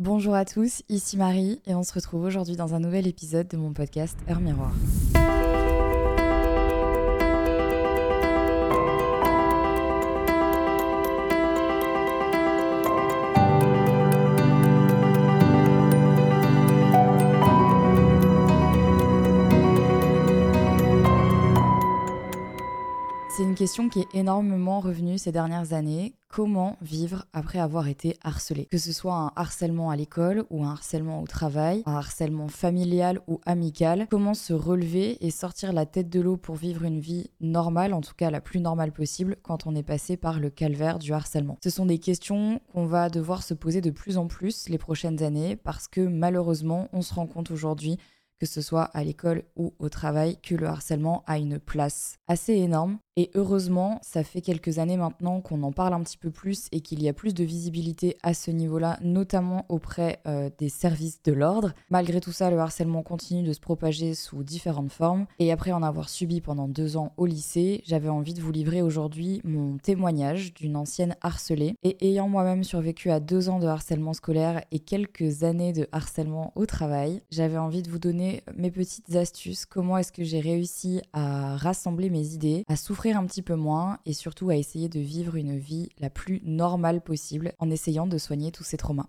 Bonjour à tous, ici Marie et on se retrouve aujourd'hui dans un nouvel épisode de mon podcast Heure Miroir. Question qui est énormément revenue ces dernières années. Comment vivre après avoir été harcelé? Que ce soit un harcèlement à l'école ou un harcèlement au travail, un harcèlement familial ou amical, comment se relever et sortir la tête de l'eau pour vivre une vie normale, en tout cas la plus normale possible, quand on est passé par le calvaire du harcèlement? Ce sont des questions qu'on va devoir se poser de plus en plus les prochaines années parce que malheureusement, on se rend compte aujourd'hui que ce soit à l'école ou au travail, que le harcèlement a une place assez énorme. Et heureusement, ça fait quelques années maintenant qu'on en parle un petit peu plus et qu'il y a plus de visibilité à ce niveau-là, notamment auprès euh, des services de l'ordre. Malgré tout ça, le harcèlement continue de se propager sous différentes formes. Et après en avoir subi pendant deux ans au lycée, j'avais envie de vous livrer aujourd'hui mon témoignage d'une ancienne harcelée. Et ayant moi-même survécu à deux ans de harcèlement scolaire et quelques années de harcèlement au travail, j'avais envie de vous donner mes petites astuces, comment est-ce que j'ai réussi à rassembler mes idées, à souffrir un petit peu moins et surtout à essayer de vivre une vie la plus normale possible en essayant de soigner tous ces traumas.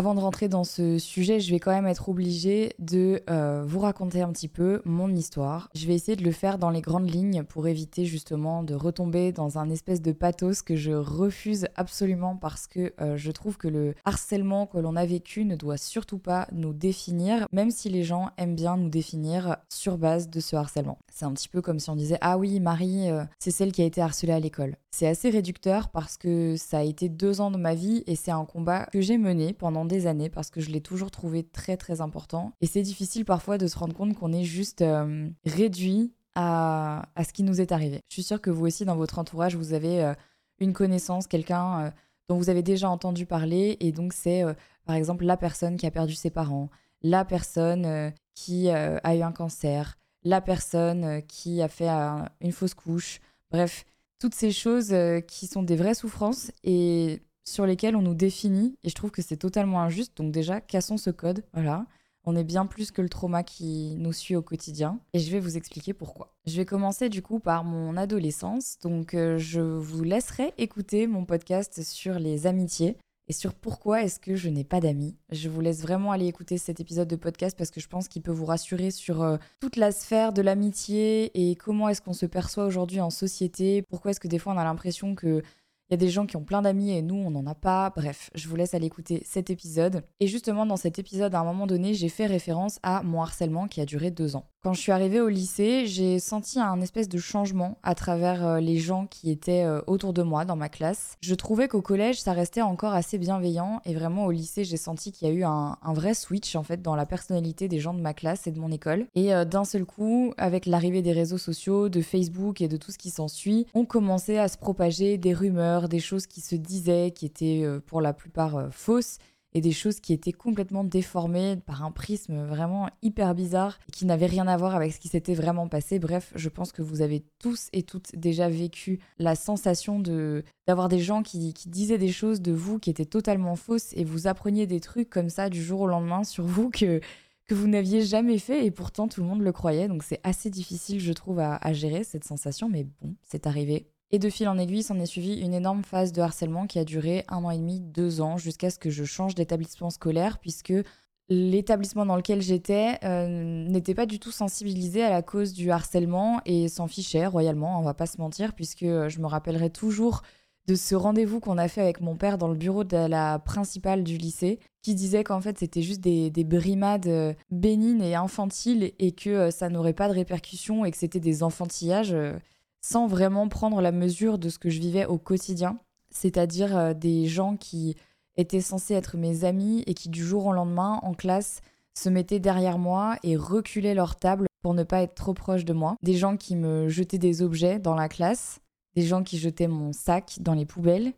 Avant de rentrer dans ce sujet, je vais quand même être obligée de euh, vous raconter un petit peu mon histoire. Je vais essayer de le faire dans les grandes lignes pour éviter justement de retomber dans un espèce de pathos que je refuse absolument parce que euh, je trouve que le harcèlement que l'on a vécu ne doit surtout pas nous définir, même si les gens aiment bien nous définir sur base de ce harcèlement. C'est un petit peu comme si on disait Ah oui, Marie, euh, c'est celle qui a été harcelée à l'école. C'est assez réducteur parce que ça a été deux ans de ma vie et c'est un combat que j'ai mené pendant des années parce que je l'ai toujours trouvé très très important. Et c'est difficile parfois de se rendre compte qu'on est juste euh, réduit à, à, ce qui nous est arrivé. Je suis sûre que vous aussi, dans votre entourage, vous avez euh, une connaissance, quelqu'un euh, dont vous avez déjà entendu parler. Et donc, c'est par exemple la personne qui a perdu ses parents, la personne qui a eu un cancer, la personne qui a fait une fausse couche. Bref, toutes ces choses qui sont des vraies souffrances. Et sur lesquels on nous définit et je trouve que c'est totalement injuste. Donc déjà, cassons ce code. Voilà. On est bien plus que le trauma qui nous suit au quotidien et je vais vous expliquer pourquoi. Je vais commencer du coup par mon adolescence. Donc euh, je vous laisserai écouter mon podcast sur les amitiés et sur pourquoi est-ce que je n'ai pas d'amis. Je vous laisse vraiment aller écouter cet épisode de podcast parce que je pense qu'il peut vous rassurer sur euh, toute la sphère de l'amitié et comment est-ce qu'on se perçoit aujourd'hui en société. Pourquoi est-ce que des fois on a l'impression que il y a des gens qui ont plein d'amis et nous, on n'en a pas. Bref, je vous laisse aller écouter cet épisode. Et justement, dans cet épisode, à un moment donné, j'ai fait référence à mon harcèlement qui a duré deux ans. Quand je suis arrivée au lycée, j'ai senti un espèce de changement à travers euh, les gens qui étaient euh, autour de moi dans ma classe. Je trouvais qu'au collège, ça restait encore assez bienveillant et vraiment au lycée, j'ai senti qu'il y a eu un, vrai switch en fait dans la personnalité des gens de ma classe et de mon école. Et euh, d'un seul coup, avec l'arrivée des réseaux sociaux, de Facebook et de tout ce qui s'ensuit, on commençait à se propager des rumeurs, des choses qui se disaient, qui étaient pour la plupart fausses et des choses qui étaient complètement déformées par un prisme vraiment hyper bizarre qui n'avait rien à voir avec ce qui s'était vraiment passé. Bref, je pense que vous avez tous et toutes déjà vécu la sensation de d'avoir des gens qui, qui disaient des choses de vous qui étaient totalement fausses et vous appreniez des trucs comme ça du jour au lendemain sur vous que que vous n'aviez jamais fait et pourtant tout le monde le croyait. Donc c'est assez difficile, je trouve, à, à gérer cette sensation, mais bon, c'est arrivé. Et de fil en aiguille, s'en est suivi une énorme phase de harcèlement qui a duré un an et demi, deux ans, jusqu'à ce que je change d'établissement scolaire, puisque l'établissement dans lequel j'étais euh, n'était pas du tout sensibilisé à la cause du harcèlement et s'en fichait royalement, on va pas se mentir, puisque je me rappellerai toujours de ce rendez-vous qu'on a fait avec mon père dans le bureau de la principale du lycée, qui disait qu'en fait c'était juste des, des, brimades euh, bénignes et infantiles et que euh, ça n'aurait pas de répercussions et que c'était des enfantillages sans vraiment prendre la mesure de ce que je vivais au quotidien, c'est-à-dire euh, des gens qui étaient censés être mes amis et qui du jour au lendemain en classe se mettaient derrière moi et reculaient leur table pour ne pas être trop proche de moi, des gens qui me jetaient des objets dans la classe, des gens qui jetaient mon sac dans les poubelles,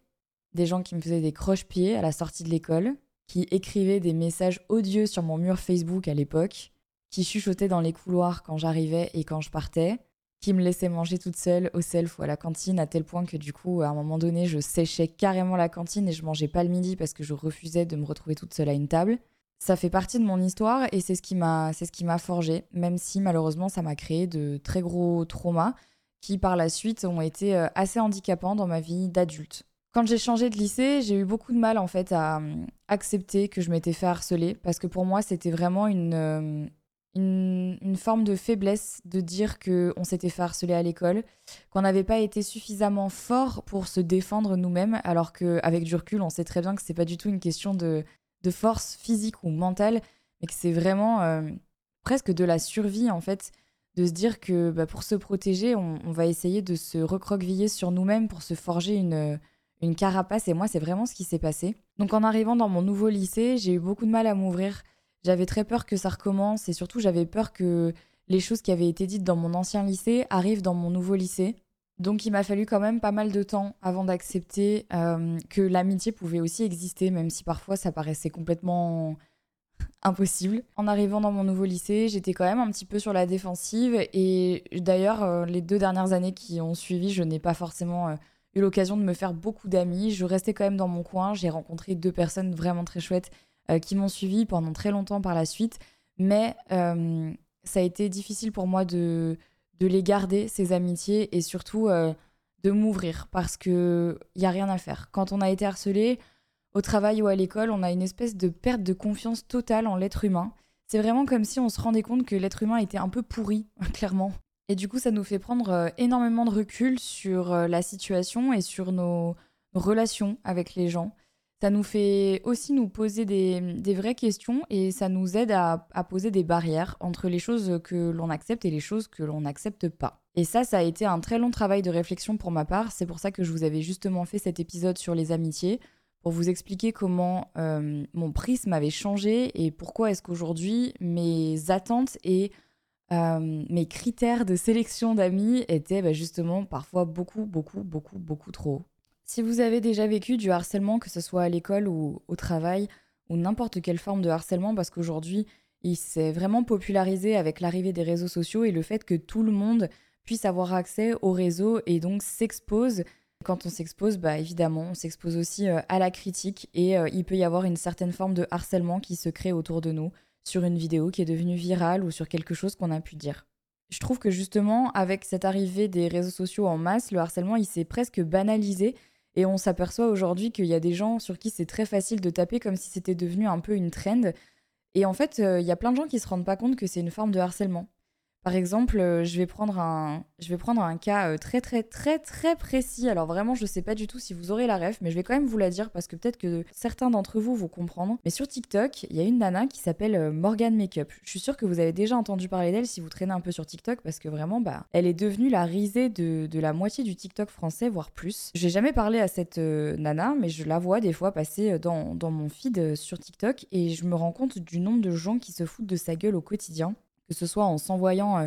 des gens qui me faisaient des croche-pieds à la sortie de l'école, qui écrivaient des messages odieux sur mon mur Facebook à l'époque, qui chuchotait dans les couloirs quand j'arrivais et quand je partais, qui me laissait manger toute seule au self ou à la cantine, à tel point que du coup, à un moment donné, je séchais carrément la cantine et je mangeais pas le midi parce que je refusais de me retrouver toute seule à une table. Ça fait partie de mon histoire et c'est ce qui m'a, c'est ce qui m'a forgé, même si malheureusement ça m'a créé de très gros traumas qui par la suite ont été euh, assez handicapants dans ma vie d'adulte. Quand j'ai changé de lycée, j'ai eu beaucoup de mal en fait à euh, accepter que je m'étais fait harceler parce que pour moi c'était vraiment une, euh, une, forme de faiblesse de dire qu'on s'était fait à l'école, qu'on n'avait pas été suffisamment fort pour se défendre nous-mêmes, alors qu'avec du recul, on sait très bien que c'est pas du tout une question de, de force physique ou mentale, mais que c'est vraiment presque de la survie en fait de se dire que bah, pour se protéger, on, va essayer de se recroqueviller sur nous-mêmes pour se forger une, une carapace. Et moi, c'est vraiment ce qui s'est passé. Donc en arrivant dans mon nouveau lycée, j'ai eu beaucoup de mal à m'ouvrir. J'avais très peur que ça recommence et surtout j'avais peur que les choses qui avaient été dites dans mon ancien lycée arrivent dans mon nouveau lycée. Donc il m'a fallu quand même pas mal de temps avant d'accepter euh, que l'amitié pouvait aussi exister, même si parfois ça paraissait complètement impossible. En arrivant dans mon nouveau lycée, j'étais quand même un petit peu sur la défensive et d'ailleurs euh, les deux dernières années qui ont suivi, je n'ai pas forcément euh, eu l'occasion de me faire beaucoup d'amis. Je restais quand même dans mon coin, j'ai rencontré deux personnes vraiment très chouettes euh, qui m'ont suivi pendant très longtemps par la suite, mais ça a été difficile pour moi de, les garder, ces amitiés, et surtout de m'ouvrir, parce qu'il n'y a rien à faire. Quand on a été harcelé, au travail ou à l'école, on a une espèce de perte de confiance totale en l'être humain. C'est vraiment comme si on se rendait compte que l'être humain était un peu pourri, clairement. Et du coup, ça nous fait prendre euh, énormément de recul sur euh, la situation et sur nos relations avec les gens. Ça nous fait aussi nous poser des, vraies questions et ça nous aide à, poser des barrières entre les choses que l'on accepte et les choses que l'on n'accepte pas. Et ça, ça a été un très long travail de réflexion pour ma part. C'est pour ça que je vous avais justement fait cet épisode sur les amitiés pour vous expliquer comment euh, mon prisme avait changé et pourquoi est-ce qu'aujourd'hui mes attentes et euh, mes critères de sélection d'amis étaient bah, justement parfois beaucoup, beaucoup, beaucoup, beaucoup trop. Si vous avez déjà vécu du harcèlement, que ce soit à l'école ou au travail, ou n'importe quelle forme de harcèlement, parce qu'aujourd'hui, il s'est vraiment popularisé avec l'arrivée des réseaux sociaux et le fait que tout le monde puisse avoir accès aux réseaux et donc s'expose quand on s'expose, bah évidemment, on s'expose aussi euh, à la critique et euh, il peut y avoir une certaine forme de harcèlement qui se crée autour de nous sur une vidéo qui est devenue virale ou sur quelque chose qu'on a pu dire. Je trouve que justement, avec cette arrivée des réseaux sociaux en masse, le harcèlement, il s'est presque banalisé et on s'aperçoit aujourd'hui qu'il y a des gens sur qui c'est très facile de taper comme si c'était devenu un peu une trend. Et en fait, euh, il y a plein de gens qui se rendent pas compte que c'est une forme de harcèlement. Par exemple, euh, je vais prendre un, cas euh, très très très très précis. Alors vraiment, je sais pas du tout si vous aurez la ref, mais je vais quand même vous la dire parce que peut-être que certains d'entre vous vont comprendre. Mais sur TikTok, il y a une nana qui s'appelle euh, Morgan Makeup. Je suis sûre que vous avez déjà entendu parler d'elle si vous traînez un peu sur TikTok parce que vraiment, bah, elle est devenue la risée de, de la moitié du TikTok français, voire plus. J'ai jamais parlé à cette nana, mais je la vois des fois passer dans, dans mon feed sur TikTok et je me rends compte du nombre de gens qui se foutent de sa gueule au quotidien que ce soit en s'envoyant euh,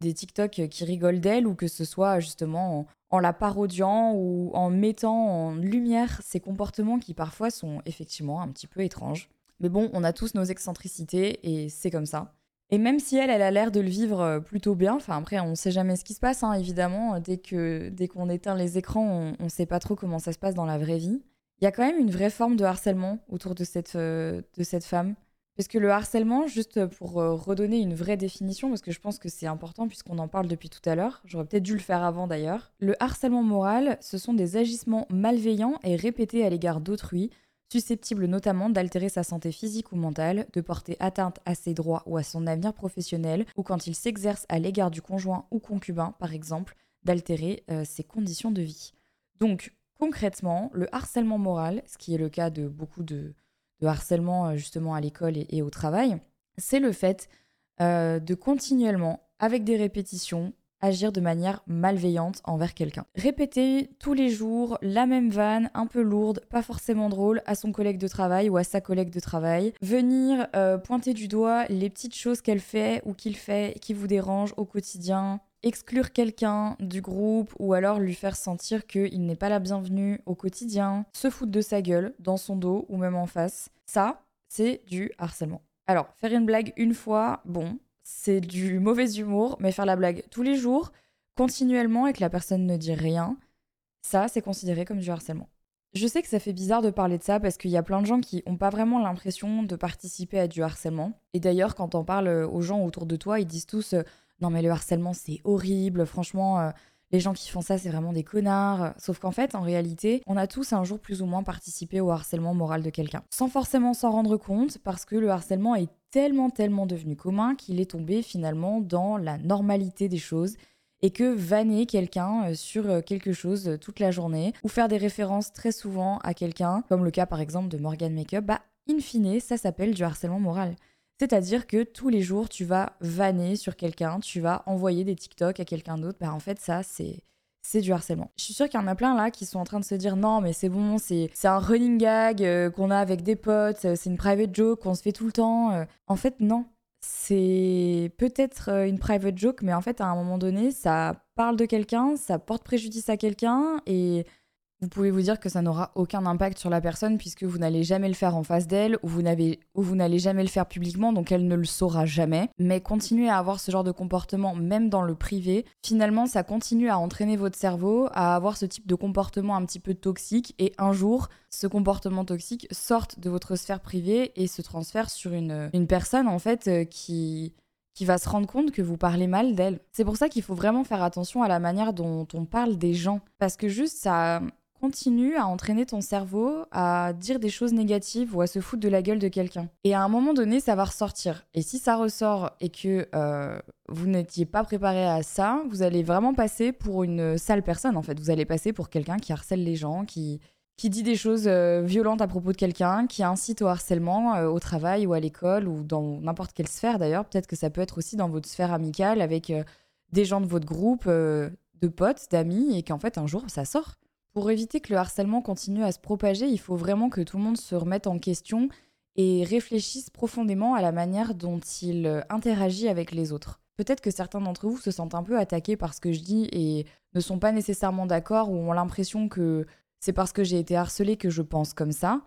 des TikTok qui rigolent d'elle ou que ce soit justement en, la parodiant ou en mettant en lumière ses comportements qui parfois sont effectivement un petit peu étranges. Mais bon, on a tous nos excentricités et c'est comme ça. Et même si elle, elle a l'air de le vivre euh, plutôt bien, enfin après on sait jamais ce qui se passe, hein, évidemment, dès dès qu'on éteint les écrans, on, ne sait pas trop comment ça se passe dans la vraie vie. Il y a quand même une vraie forme de harcèlement autour de cette, euh, de cette femme. Parce que le harcèlement, juste pour euh, redonner une vraie définition, parce que je pense que c'est important puisqu'on en parle depuis tout à l'heure, j'aurais peut-être dû le faire avant d'ailleurs, le harcèlement moral, ce sont des agissements malveillants et répétés à l'égard d'autrui, susceptibles notamment d'altérer sa santé physique ou mentale, de porter atteinte à ses droits ou à son avenir professionnel, ou quand il s'exerce à l'égard du conjoint ou concubin, par exemple, d'altérer euh, ses conditions de vie. Donc, concrètement, le harcèlement moral, ce qui est le cas de beaucoup de de harcèlement euh, justement à l'école et, au travail, c'est le fait euh, de continuellement, avec des répétitions, agir de manière malveillante envers quelqu'un. Répéter tous les jours la même vanne, un peu lourde, pas forcément drôle, à son collègue de travail ou à sa collègue de travail. Venir euh, pointer du doigt les petites choses qu'elle fait ou qu'il fait qui vous dérangent au quotidien exclure quelqu'un du groupe ou alors lui faire sentir qu'il n'est pas la bienvenue au quotidien, se foutre de sa gueule dans son dos ou même en face, ça, c'est du harcèlement. Alors, faire une blague une fois, bon, c'est du mauvais humour, mais faire la blague tous les jours, continuellement et que la personne ne dit rien, ça, c'est considéré comme du harcèlement. Je sais que ça fait bizarre de parler de ça parce qu'il y a plein de gens qui n'ont pas vraiment l'impression de participer à du harcèlement. Et d'ailleurs, quand on parle aux gens autour de toi, ils disent tous euh, Non, mais le harcèlement, c'est horrible, franchement. Euh, les gens qui font ça, c'est vraiment des connards. Sauf qu'en fait, en réalité, on a tous un jour plus ou moins participé au harcèlement moral de quelqu'un. Sans forcément s'en rendre compte, parce que le harcèlement est tellement, tellement devenu commun qu'il est tombé finalement dans la normalité des choses et que vanner quelqu'un euh, sur euh, quelque chose toute la journée ou faire des références très souvent à quelqu'un, comme le cas par exemple de Morgan Makeup, bah in fine, ça s'appelle du harcèlement moral. C'est-à-dire que tous les jours, tu vas vanner sur quelqu'un, tu vas envoyer des TikTok à quelqu'un d'autre. Bah en fait, ça, c'est du harcèlement. Je suis sûre qu'il y en a plein là qui sont en train de se dire non mais c'est bon, c'est un running gag qu'on a avec des potes, c'est une private joke qu'on se fait tout le temps. En fait non, c'est peut-être euh, une private joke, mais en fait, à un moment donné, ça parle de quelqu'un, ça porte préjudice à quelqu'un, et vous pouvez vous dire que ça n'aura aucun impact sur la personne puisque vous n'allez jamais le faire en face d'elle ou vous n'allez jamais le faire publiquement donc elle ne le saura jamais. Mais continuer à avoir ce genre de comportement même dans le privé, finalement ça continue à entraîner votre cerveau à avoir ce type de comportement un petit peu toxique et un jour ce comportement toxique sorte de votre sphère privée et se transfère sur une, une personne en fait euh, qui qui va se rendre compte que vous parlez mal d'elle. C'est pour ça qu'il faut vraiment faire attention à la manière dont on parle des gens. Parce que juste ça, continue à entraîner ton cerveau à dire des choses négatives ou à se foutre de la gueule de quelqu'un. Et à un moment donné, ça va ressortir. Et si ça ressort et que euh, vous n'étiez pas préparé à ça, vous allez vraiment passer pour une sale personne en fait. Vous allez passer pour quelqu'un qui harcèle les gens, qui, qui dit des choses euh, violentes à propos de quelqu'un, qui incite au harcèlement euh, au travail ou à l'école ou dans n'importe quelle sphère d'ailleurs. Peut-être que ça peut être aussi dans votre sphère amicale avec des gens de votre groupe, de potes, d'amis, et qu'en fait un jour ça sort. Pour éviter que le harcèlement continue à se propager, il faut vraiment que tout le monde se remette en question et réfléchisse profondément à la manière dont il euh, interagit avec les autres. Peut-être que certains d'entre vous se sentent un peu attaqués par ce que je dis et ne sont pas nécessairement d'accord ou ont l'impression que c'est parce que j'ai été harcelé que je pense comme ça.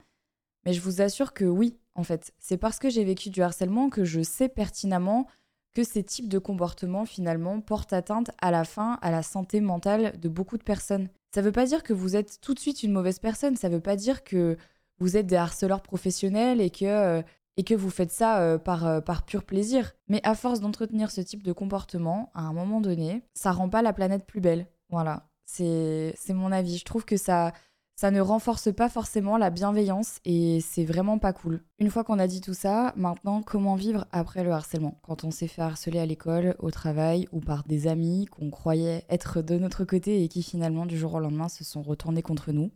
Mais je vous assure que oui, en fait, c'est parce que j'ai vécu du harcèlement que je sais pertinemment que ces types de comportements finalement portent atteinte à la fin à la santé mentale de beaucoup de personnes. Ça ne veut pas dire que vous êtes tout de suite une mauvaise personne, ça ne veut pas dire que vous êtes des harceleurs professionnels et que, euh, et que vous faites ça euh, par, euh, par pur plaisir. Mais à force d'entretenir ce type de comportement, à un moment donné, ça rend pas la planète plus belle. Voilà, c'est mon avis. Je trouve que ça, ça ne renforce pas forcément la bienveillance et c'est vraiment pas cool. Une fois qu'on a dit tout ça, maintenant comment vivre après le harcèlement? Quand on s'est fait harceler à l'école, au travail ou par des amis qu'on croyait être de notre côté et qui finalement du jour au lendemain se sont retournés contre nous.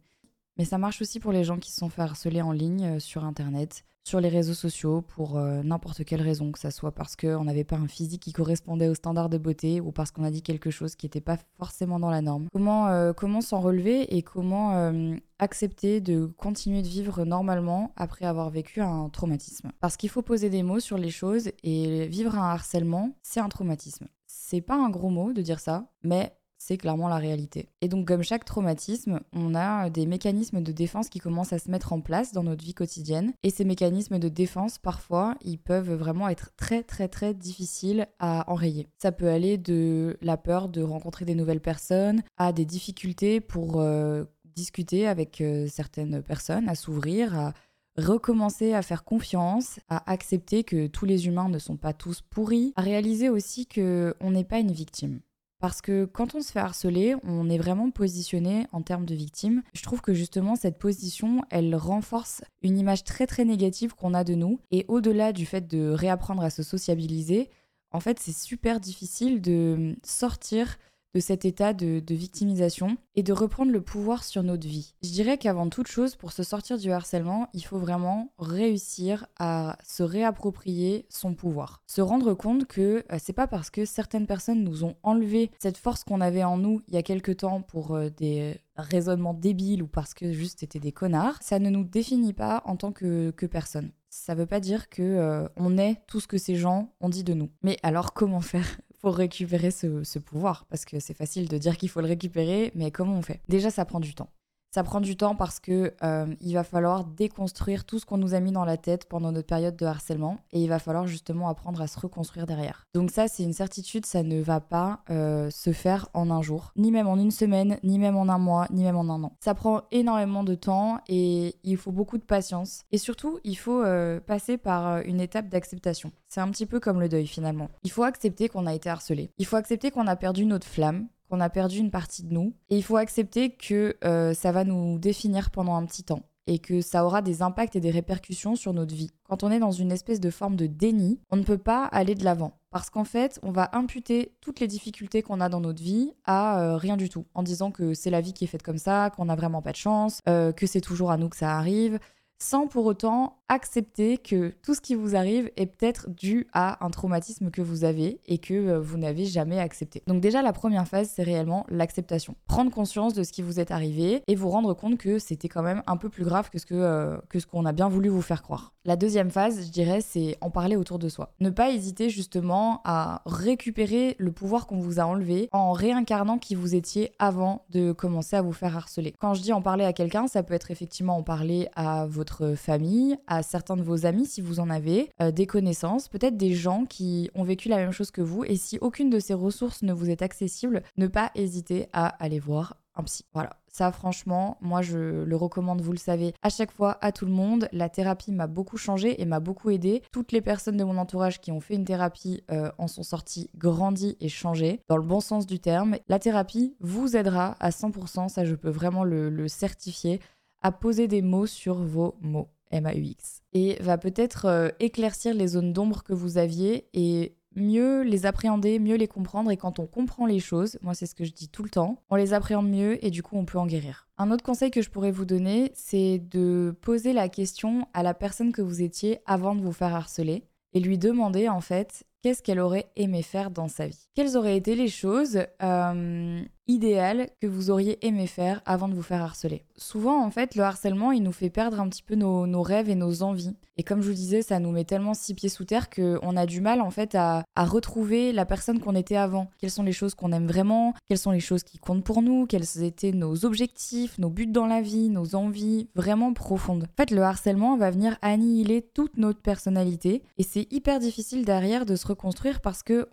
Mais ça marche aussi pour les gens qui se sont fait harceler en ligne euh, sur internet sur les réseaux sociaux pour euh, n'importe quelle raison, que ce soit parce qu'on n'avait pas un physique qui correspondait aux standards de beauté ou parce qu'on a dit quelque chose qui n'était pas forcément dans la norme. Comment, euh, s'en relever et comment accepter de continuer de vivre normalement après avoir vécu un traumatisme? Parce qu'il faut poser des mots sur les choses et vivre un harcèlement, c'est un traumatisme. C'est pas un gros mot de dire ça, mais c'est clairement la réalité. Et donc comme chaque traumatisme, on a des mécanismes de défense qui commencent à se mettre en place dans notre vie quotidienne. Et ces mécanismes de défense, parfois, ils peuvent vraiment être très très très difficiles à enrayer. Ça peut aller de la peur de rencontrer des nouvelles personnes à des difficultés pour euh, discuter avec euh, certaines personnes, à s'ouvrir, à recommencer à faire confiance, à accepter que tous les humains ne sont pas tous pourris, à réaliser aussi que on n'est pas une victime. Parce que quand on se fait harceler, on est vraiment positionné en termes de victime. Je trouve que justement cette position, elle renforce une image très très négative qu'on a de nous. Et au-delà du fait de réapprendre à se sociabiliser, en fait c'est super difficile de sortir de cet état de, victimisation et de reprendre le pouvoir sur notre vie. Je dirais qu'avant toute chose, pour se sortir du harcèlement, il faut vraiment réussir à se réapproprier son pouvoir. Se rendre compte que euh, c'est pas parce que certaines personnes nous ont enlevé cette force qu'on avait en nous il y a quelque temps pour euh, des raisonnements débiles ou parce que juste c'était des connards, ça ne nous définit pas en tant que, que personne. Ça veut pas dire que euh, on est tout ce que ces gens ont dit de nous. Mais alors comment faire pour récupérer ce, pouvoir Parce que c'est facile de dire qu'il faut le récupérer, mais comment on fait? Déjà, ça prend du temps. Ça prend du temps parce que euh, il va falloir déconstruire tout ce qu'on nous a mis dans la tête pendant notre période de harcèlement et il va falloir justement apprendre à se reconstruire derrière. Donc ça, c'est une certitude, ça ne va pas euh, se faire en un jour, ni même en une semaine, ni même en un mois, ni même en un an. Ça prend énormément de temps et il faut beaucoup de patience et surtout, il faut euh, passer par une étape d'acceptation. C'est un petit peu comme le deuil finalement. Il faut accepter qu'on a été harcelé. Il faut accepter qu'on a perdu notre flamme, qu'on a perdu une partie de nous. Et il faut accepter que euh, ça va nous définir pendant un petit temps et que ça aura des impacts et des répercussions sur notre vie. Quand on est dans une espèce de forme de déni, on ne peut pas aller de l'avant. Parce qu'en fait, on va imputer toutes les difficultés qu'on a dans notre vie à euh, rien du tout, en disant que c'est la vie qui est faite comme ça, qu'on n'a vraiment pas de chance, euh, que c'est toujours à nous que ça arrive, sans pour autant accepter que tout ce qui vous arrive est peut-être dû à un traumatisme que vous avez et que euh, vous n'avez jamais accepté. Donc déjà la première phase c'est réellement l'acceptation. Prendre conscience de ce qui vous est arrivé et vous rendre compte que c'était quand même un peu plus grave que ce que, euh, que ce qu'on a bien voulu vous faire croire. La deuxième phase, je dirais, c'est en parler autour de soi. Ne pas hésiter justement à récupérer le pouvoir qu'on vous a enlevé en réincarnant qui vous étiez avant de commencer à vous faire harceler. Quand je dis en parler à quelqu'un, ça peut être effectivement en parler à votre famille, à certains de vos amis si vous en avez, euh, des connaissances, peut-être des gens qui ont vécu la même chose que vous. Et si aucune de ces ressources ne vous est accessible, ne pas hésiter à aller voir un psy. Voilà. Ça, franchement, moi, je le recommande, vous le savez, à chaque fois, à tout le monde. La thérapie m'a beaucoup changé et m'a beaucoup aidé. Toutes les personnes de mon entourage qui ont fait une thérapie euh, en sont sorties grandies et changées, dans le bon sens du terme. La thérapie vous aidera à 100%, ça, je peux vraiment le, le certifier, à poser des mots sur vos mots. MAUX. Et va peut-être euh, éclaircir les zones d'ombre que vous aviez et mieux les appréhender, mieux les comprendre. Et quand on comprend les choses, moi c'est ce que je dis tout le temps, on les appréhende mieux et du coup on peut en guérir. Un autre conseil que je pourrais vous donner, c'est de poser la question à la personne que vous étiez avant de vous faire harceler et lui demander en fait qu'est-ce qu'elle aurait aimé faire dans sa vie? Quelles auraient été les choses euh, idéal que vous auriez aimé faire avant de vous faire harceler. Souvent, en fait, le harcèlement, il nous fait perdre un petit peu nos, rêves et nos envies. Et comme je vous disais, ça nous met tellement six pieds sous terre qu'on a du mal, en fait, à, retrouver la personne qu'on était avant. Quelles sont les choses qu'on aime vraiment? Quelles sont les choses qui comptent pour nous? Quels étaient nos objectifs, nos buts dans la vie, nos envies vraiment profondes? En fait, le harcèlement va venir annihiler toute notre personnalité. Et c'est hyper difficile derrière de se reconstruire parce que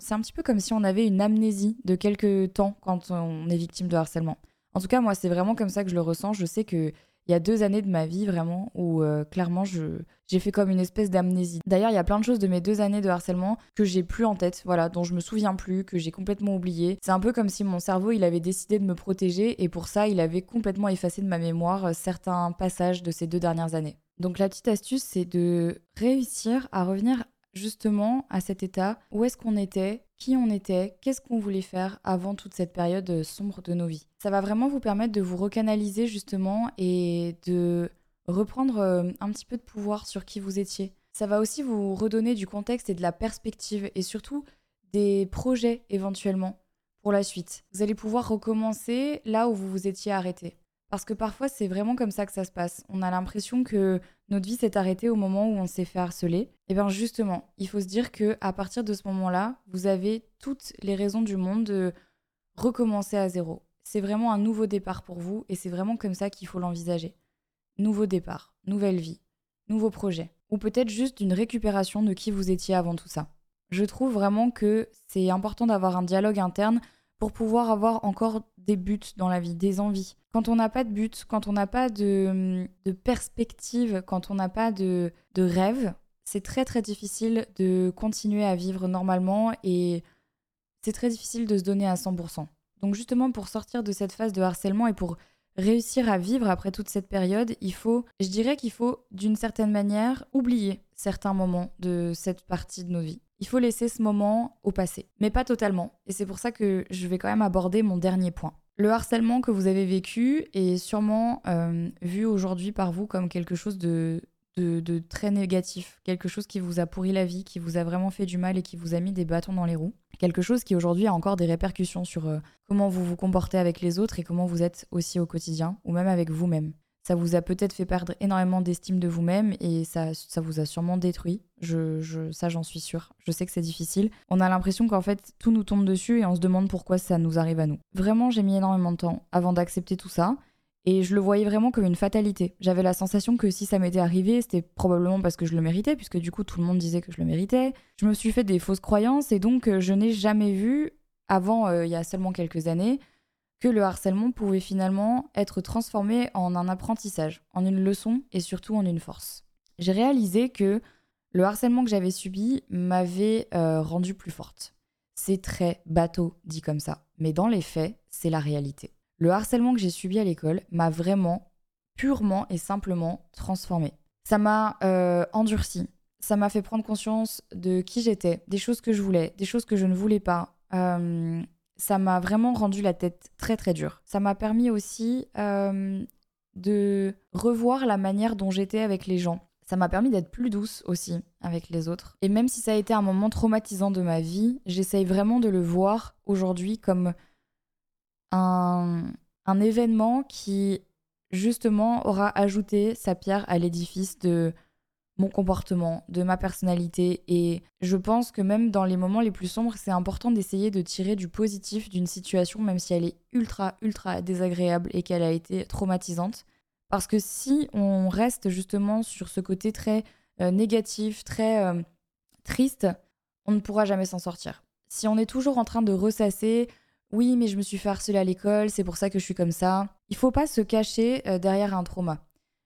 c'est un petit peu comme si on avait une amnésie de quelques temps on est victime de harcèlement. En tout cas, moi, c'est vraiment comme ça que je le ressens. Je sais que il y a deux années de ma vie vraiment où euh, clairement j'ai fait comme une espèce d'amnésie. D'ailleurs, il y a plein de choses de mes deux années de harcèlement que j'ai plus en tête, voilà, dont je me souviens plus, que j'ai complètement oublié. C'est un peu comme si mon cerveau il avait décidé de me protéger et pour ça il avait complètement effacé de ma mémoire euh, certains passages de ces deux dernières années. Donc la petite astuce c'est de réussir à revenir justement à cet état où est-ce qu'on était, qui on était, qu'est-ce qu'on voulait faire avant toute cette période sombre de nos vies. Ça va vraiment vous permettre de vous recanaliser justement et de reprendre euh, un petit peu de pouvoir sur qui vous étiez. Ça va aussi vous redonner du contexte et de la perspective et surtout des projets éventuellement pour la suite. Vous allez pouvoir recommencer là où vous vous étiez arrêté. Parce que parfois, c'est vraiment comme ça que ça se passe. On a l'impression que notre vie s'est arrêtée au moment où on s'est fait harceler. Et eh bien justement, il faut se dire que à partir de ce moment-là, vous avez toutes les raisons du monde de recommencer à zéro. C'est vraiment un nouveau départ pour vous et c'est vraiment comme ça qu'il faut l'envisager. Nouveau départ, nouvelle vie, nouveau projet. Ou peut-être juste une récupération de qui vous étiez avant tout ça. Je trouve vraiment que c'est important d'avoir un dialogue interne pour pouvoir avoir encore des buts dans la vie, des envies. Quand on n'a pas de but, quand on n'a pas de, perspective, quand on n'a pas de, de rêve, c'est très très difficile de continuer à vivre normalement et c'est très difficile de se donner à 100%. Donc justement pour sortir de cette phase de harcèlement et pour réussir à vivre après toute cette période, il faut, je dirais qu'il faut d'une certaine manière oublier certains moments de cette partie de nos vies il faut laisser ce moment au passé, mais pas totalement. Et c'est pour ça que je vais quand même aborder mon dernier point. Le harcèlement que vous avez vécu est sûrement euh, vu aujourd'hui par vous comme quelque chose de, très négatif, quelque chose qui vous a pourri la vie, qui vous a vraiment fait du mal et qui vous a mis des bâtons dans les roues. Quelque chose qui aujourd'hui a encore des répercussions sur euh, comment vous vous comportez avec les autres et comment vous êtes aussi au quotidien, ou même avec vous-même. Ça vous a peut-être fait perdre énormément d'estime de vous-même et ça, ça vous a sûrement détruit. Je, je ça, j'en suis sûre. Je sais que c'est difficile. On a l'impression qu'en fait, tout nous tombe dessus et on se demande pourquoi ça nous arrive à nous. Vraiment, j'ai mis énormément de temps avant d'accepter tout ça. Et je le voyais vraiment comme une fatalité. J'avais la sensation que si ça m'était arrivé, c'était probablement parce que je le méritais, puisque du coup tout le monde disait que je le méritais. Je me suis fait des fausses croyances et donc euh, je n'ai jamais vu, avant euh, il y a seulement quelques années, que le harcèlement pouvait finalement être transformé en un apprentissage, en une leçon et surtout en une force. J'ai réalisé que le harcèlement que j'avais subi m'avait euh, rendue plus forte. C'est très bateau dit comme ça, mais dans les faits, c'est la réalité. Le harcèlement que j'ai subi à l'école m'a vraiment, purement et simplement transformée. Ça m'a euh, endurci, ça m'a fait prendre conscience de qui j'étais, des choses que je voulais, des choses que je ne voulais pas. Euh, ça m'a vraiment rendu la tête très très dure. Ça m'a permis aussi euh, de revoir la manière dont j'étais avec les gens. Ça m'a permis d'être plus douce aussi avec les autres. Et même si ça a été un moment traumatisant de ma vie, j'essaye vraiment de le voir aujourd'hui comme un, un événement qui justement aura ajouté sa pierre à l'édifice de mon comportement, de ma personnalité. Et je pense que même dans les moments les plus sombres, c'est important d'essayer de tirer du positif d'une situation, même si elle est ultra, ultra désagréable et qu'elle a été traumatisante. Parce que si on reste justement sur ce côté très euh, négatif, très euh, triste, on ne pourra jamais s'en sortir. Si on est toujours en train de ressasser, oui, mais je me suis fait harceler à l'école, c'est pour ça que je suis comme ça, il faut pas se cacher euh, derrière un trauma.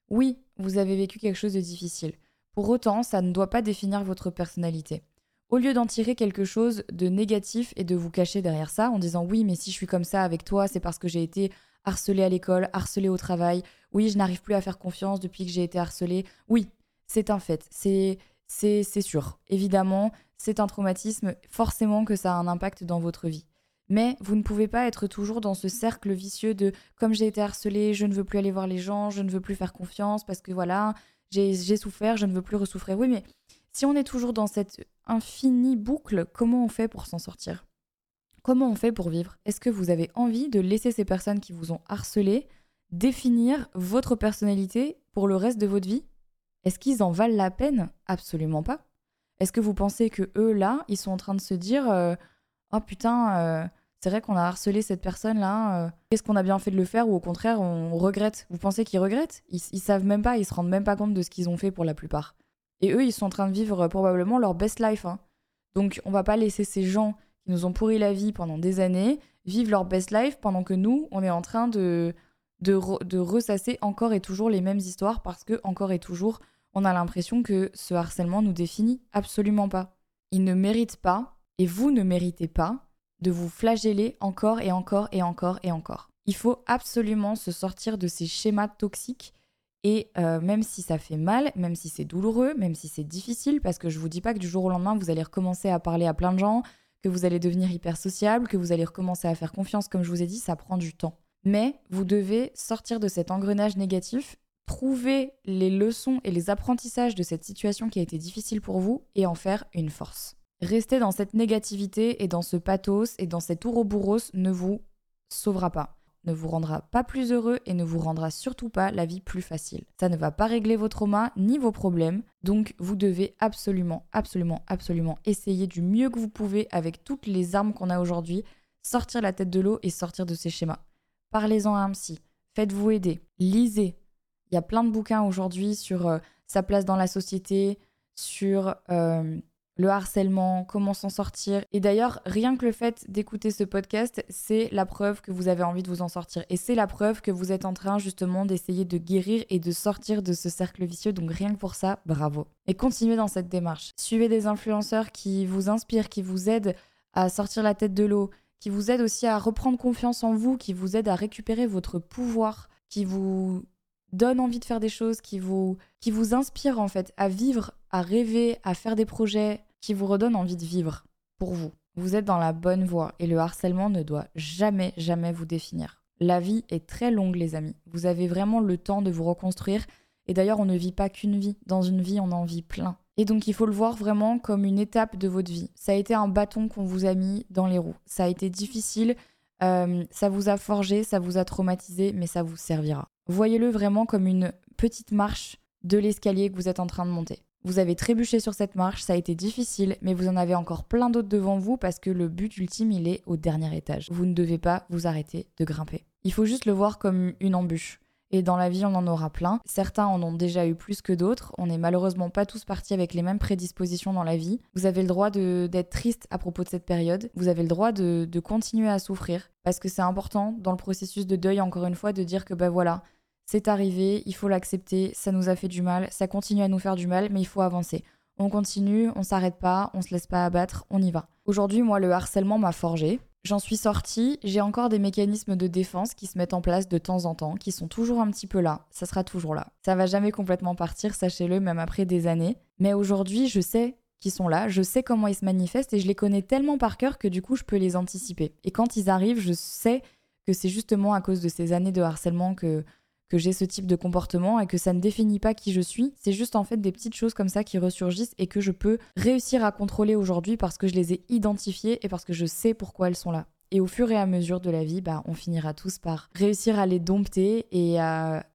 Oui, vous avez vécu quelque chose de difficile. Pour autant, ça ne doit pas définir votre personnalité. Au lieu d'en tirer quelque chose de négatif et de vous cacher derrière ça en disant oui, mais si je suis comme ça avec toi, c'est parce que j'ai été harcelé à l'école, harcelé au travail. Oui, je n'arrive plus à faire confiance depuis que j'ai été harcelé. Oui, c'est un fait. C'est c'est sûr. Évidemment, c'est un traumatisme. Forcément que ça a un impact dans votre vie. Mais vous ne pouvez pas être toujours dans ce cercle vicieux de comme j'ai été harcelé, je ne veux plus aller voir les gens, je ne veux plus faire confiance parce que voilà, j'ai souffert, je ne veux plus ressouffrir. Oui, mais si on est toujours dans cette infinie boucle, comment on fait pour s'en sortir? Comment on fait pour vivre? Est-ce que vous avez envie de laisser ces personnes qui vous ont harcelé définir votre personnalité pour le reste de votre vie? Est-ce qu'ils en valent la peine? Absolument pas. Est-ce que vous pensez que eux là, ils sont en train de se dire euh, oh putain, euh, c'est vrai qu'on a harcelé cette personne-là, euh, qu'est-ce qu'on a bien fait de le faire ou au contraire on regrette Vous pensez qu'ils regrettent? Ils, ils, savent même pas, ils se rendent même pas compte de ce qu'ils ont fait pour la plupart. Et eux, ils sont en train de vivre probablement leur best life. Hein. Donc on va pas laisser ces gens qui nous ont pourri la vie pendant des années vivre leur best life pendant que nous, on est en train de, ressasser encore et toujours les mêmes histoires parce que encore et toujours, on a l'impression que ce harcèlement nous définit absolument pas. Ils ne méritent pas, et vous ne méritez pas, de vous flageller encore et encore et encore et encore. Il faut absolument se sortir de ces schémas toxiques et euh, même si ça fait mal, même si c'est douloureux, même si c'est difficile, parce que je vous dis pas que du jour au lendemain vous allez recommencer à parler à plein de gens, que vous allez devenir hyper sociable, que vous allez recommencer à faire confiance, comme je vous ai dit, ça prend du temps. Mais vous devez sortir de cet engrenage négatif, trouver les leçons et les apprentissages de cette situation qui a été difficile pour vous et en faire une force. Rester dans cette négativité et dans ce pathos et dans cet ouroboros ne vous sauvera pas, ne vous rendra pas plus heureux et ne vous rendra surtout pas la vie plus facile. Ça ne va pas régler vos traumas ni vos problèmes, donc vous devez absolument, absolument, absolument essayer du mieux que vous pouvez avec toutes les armes qu'on a aujourd'hui, sortir la tête de l'eau et sortir de ces schémas. Parlez-en à un psy, faites-vous aider, lisez. Il y a plein de bouquins aujourd'hui sur euh, sa place dans la société, sur... Euh, le harcèlement, comment s'en sortir. Et d'ailleurs, rien que le fait d'écouter ce podcast, c'est la preuve que vous avez envie de vous en sortir. Et c'est la preuve que vous êtes en train justement d'essayer de guérir et de sortir de ce cercle vicieux. Donc rien que pour ça, bravo. Et continuez dans cette démarche. Suivez des influenceurs qui vous inspirent, qui vous aident à sortir la tête de l'eau, qui vous aident aussi à reprendre confiance en vous, qui vous aident à récupérer votre pouvoir, qui vous donnent envie de faire des choses, qui vous, qui vous inspirent en fait à vivre, à rêver, à faire des projets, qui vous redonnent envie de vivre pour vous. Vous êtes dans la bonne voie et le harcèlement ne doit jamais, jamais vous définir. La vie est très longue les amis. Vous avez vraiment le temps de vous reconstruire. Et d'ailleurs, on ne vit pas qu'une vie. Dans une vie, on en vit plein. Et donc, il faut le voir vraiment comme une étape de votre vie. Ça a été un bâton qu'on vous a mis dans les roues. Ça a été difficile, euh, ça vous a forgé, ça vous a traumatisé, mais ça vous servira. Voyez-le vraiment comme une petite marche de l'escalier que vous êtes en train de monter. Vous avez trébuché sur cette marche, ça a été difficile, mais vous en avez encore plein d'autres devant vous parce que le but ultime, il est au dernier étage. Vous ne devez pas vous arrêter de grimper. Il faut juste le voir comme une embûche. Et dans la vie, on en aura plein. Certains en ont déjà eu plus que d'autres. On n'est malheureusement pas tous partis avec les mêmes prédispositions dans la vie. Vous avez le droit d'être triste à propos de cette période. Vous avez le droit de, de continuer à souffrir. Parce que c'est important dans le processus de deuil, encore une fois, de dire que ben voilà, c'est arrivé, il faut l'accepter, ça nous a fait du mal, ça continue à nous faire du mal, mais il faut avancer. On continue, on s'arrête pas, on se laisse pas abattre, on y va. Aujourd'hui, moi, le harcèlement m'a forgé. J'en suis sortie, j'ai encore des mécanismes de défense qui se mettent en place de temps en temps, qui sont toujours un petit peu là, ça sera toujours là. Ça va jamais complètement partir, sachez-le, même après des années. Mais aujourd'hui, je sais qu'ils sont là, je sais comment ils se manifestent et je les connais tellement par cœur que du coup, je peux les anticiper. Et quand ils arrivent, je sais que c'est justement à cause de ces années de harcèlement que que j'ai ce type de comportement et que ça ne définit pas qui je suis. C'est juste en fait des petites choses comme ça qui ressurgissent et que je peux réussir à contrôler aujourd'hui parce que je les ai identifiées et parce que je sais pourquoi elles sont là. Et au fur et à mesure de la vie, bah, on finira tous par réussir à les dompter et,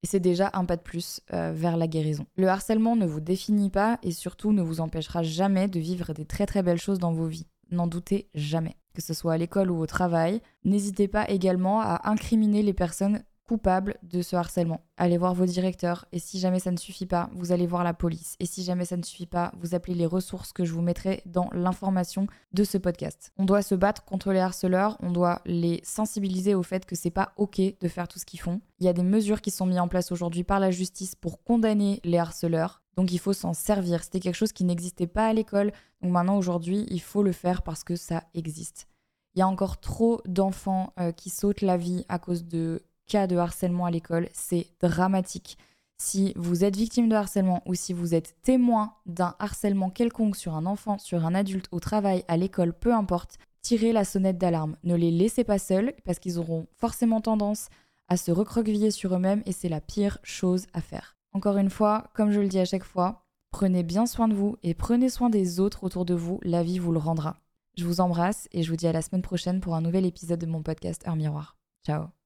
c'est déjà un pas de plus euh, vers la guérison. Le harcèlement ne vous définit pas et surtout ne vous empêchera jamais de vivre des très très belles choses dans vos vies. N'en doutez jamais. Que ce soit à l'école ou au travail, n'hésitez pas également à incriminer les personnes coupable de ce harcèlement. Allez voir vos directeurs et si jamais ça ne suffit pas, vous allez voir la police. Et si jamais ça ne suffit pas, vous appelez les ressources que je vous mettrai dans l'information de ce podcast. On doit se battre contre les harceleurs, on doit les sensibiliser au fait que c'est pas OK de faire tout ce qu'ils font. Il y a des mesures qui sont mises en place aujourd'hui par la justice pour condamner les harceleurs. Donc il faut s'en servir. C'était quelque chose qui n'existait pas à l'école. Donc maintenant aujourd'hui, il faut le faire parce que ça existe. Il y a encore trop d'enfants euh, qui sautent la vie à cause de cas de harcèlement à l'école, c'est dramatique. Si vous êtes victime de harcèlement ou si vous êtes témoin d'un harcèlement quelconque sur un enfant, sur un adulte, au travail, à l'école, peu importe, tirez la sonnette d'alarme. Ne les laissez pas seuls parce qu'ils auront forcément tendance à se recroqueviller sur eux-mêmes et c'est la pire chose à faire. Encore une fois, comme je le dis à chaque fois, prenez bien soin de vous et prenez soin des autres autour de vous, la vie vous le rendra. Je vous embrasse et je vous dis à la semaine prochaine pour un nouvel épisode de mon podcast Heure Miroir. Ciao